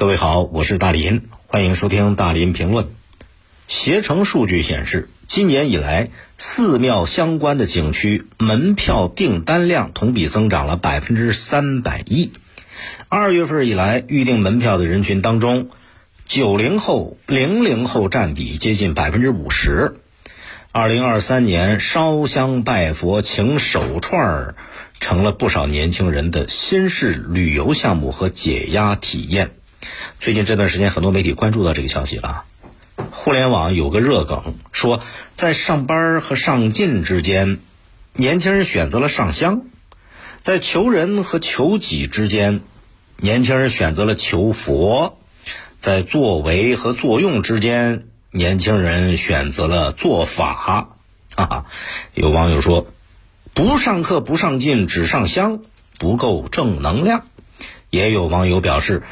各位好，我是大林，欢迎收听大林评论。携程数据显示，今年以来，寺庙相关的景区门票订单量同比增长了百分之三百亿。二月份以来，预订门票的人群当中，九零后、零零后占比接近百分之五十。二零二三年，烧香拜佛、请手串儿，成了不少年轻人的新式旅游项目和解压体验。最近这段时间，很多媒体关注到这个消息了。互联网有个热梗，说在上班和上进之间，年轻人选择了上香；在求人和求己之间，年轻人选择了求佛；在作为和作用之间，年轻人选择了做法。哈哈，有网友说，不上课不上进，只上香不够正能量。也有网友表示。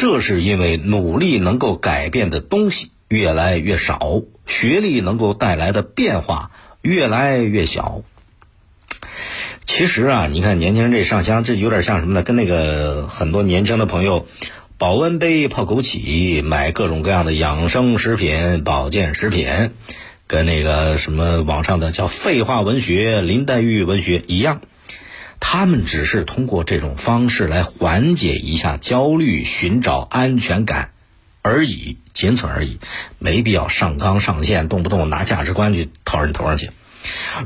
这是因为努力能够改变的东西越来越少，学历能够带来的变化越来越小。其实啊，你看年轻人这上香，这有点像什么呢？跟那个很多年轻的朋友保温杯、泡枸杞、买各种各样的养生食品、保健食品，跟那个什么网上的叫废话文学、林黛玉文学一样。他们只是通过这种方式来缓解一下焦虑，寻找安全感而已，仅此而已，没必要上纲上线，动不动拿价值观去套人头上去。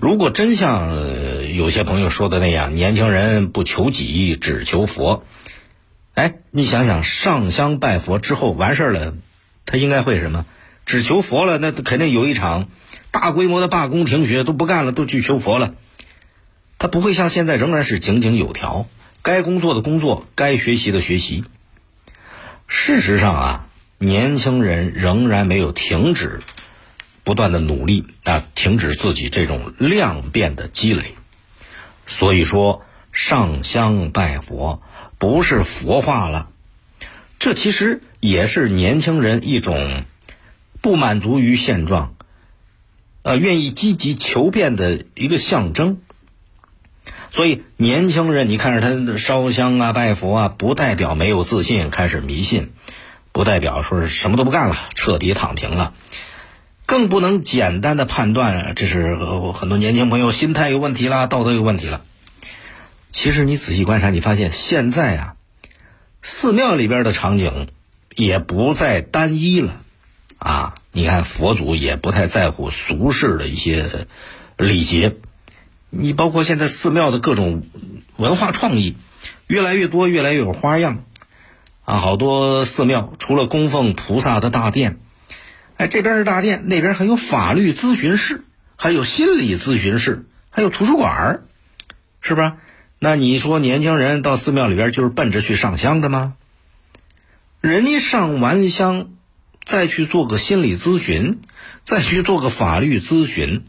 如果真像有些朋友说的那样，年轻人不求己，只求佛，哎，你想想，上香拜佛之后完事儿了，他应该会什么？只求佛了，那肯定有一场大规模的罢工停学，都不干了，都去求佛了。他不会像现在仍然是井井有条，该工作的工作，该学习的学习。事实上啊，年轻人仍然没有停止不断的努力啊，停止自己这种量变的积累。所以说，上香拜佛不是佛化了，这其实也是年轻人一种不满足于现状，呃，愿意积极求变的一个象征。所以，年轻人，你看着他烧香啊、拜佛啊，不代表没有自信，开始迷信，不代表说是什么都不干了，彻底躺平了，更不能简单的判断这是很多年轻朋友心态有问题啦，道德有问题了。其实你仔细观察，你发现现在啊，寺庙里边的场景也不再单一了啊。你看佛祖也不太在乎俗世的一些礼节。你包括现在寺庙的各种文化创意，越来越多，越来越有花样，啊，好多寺庙除了供奉菩萨的大殿，哎，这边是大殿，那边还有法律咨询室，还有心理咨询室，还有图书馆儿是不是？那你说年轻人到寺庙里边就是奔着去上香的吗？人家上完香，再去做个心理咨询，再去做个法律咨询。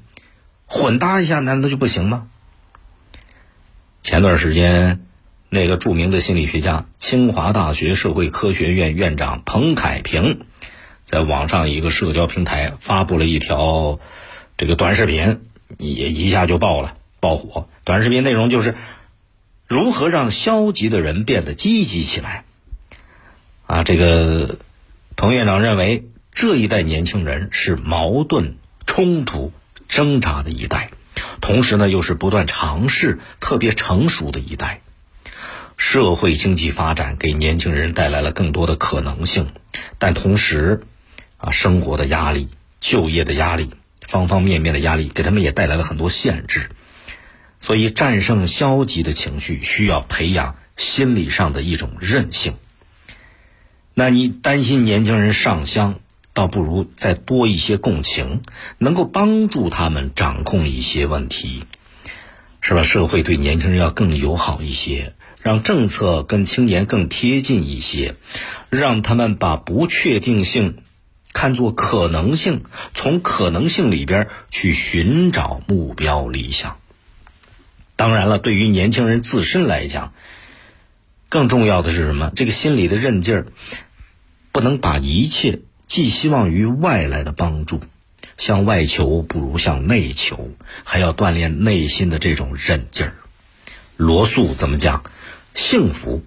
混搭一下难道就不行吗？前段时间，那个著名的心理学家、清华大学社会科学院院长彭凯平，在网上一个社交平台发布了一条这个短视频，也一下就爆了，爆火。短视频内容就是如何让消极的人变得积极起来。啊，这个彭院长认为，这一代年轻人是矛盾冲突。挣扎的一代，同时呢，又是不断尝试、特别成熟的一代。社会经济发展给年轻人带来了更多的可能性，但同时，啊，生活的压力、就业的压力、方方面面的压力，给他们也带来了很多限制。所以，战胜消极的情绪，需要培养心理上的一种韧性。那你担心年轻人上香？倒不如再多一些共情，能够帮助他们掌控一些问题，是吧？社会对年轻人要更友好一些，让政策跟青年更贴近一些，让他们把不确定性看作可能性，从可能性里边去寻找目标理想。当然了，对于年轻人自身来讲，更重要的是什么？这个心理的韧劲儿，不能把一切。寄希望于外来的帮助，向外求不如向内求，还要锻炼内心的这种韧劲儿。罗素怎么讲？幸福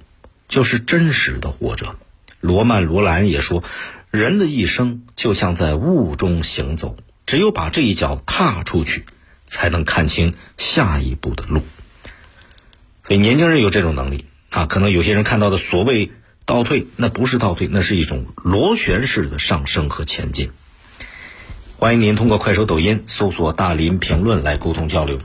就是真实的活着，罗曼·罗兰也说，人的一生就像在雾中行走，只有把这一脚踏出去，才能看清下一步的路。所以年轻人有这种能力啊，可能有些人看到的所谓倒退，那不是倒退，那是一种螺旋式的上升和前进。欢迎您通过快手、抖音搜索“大林评论”来沟通交流。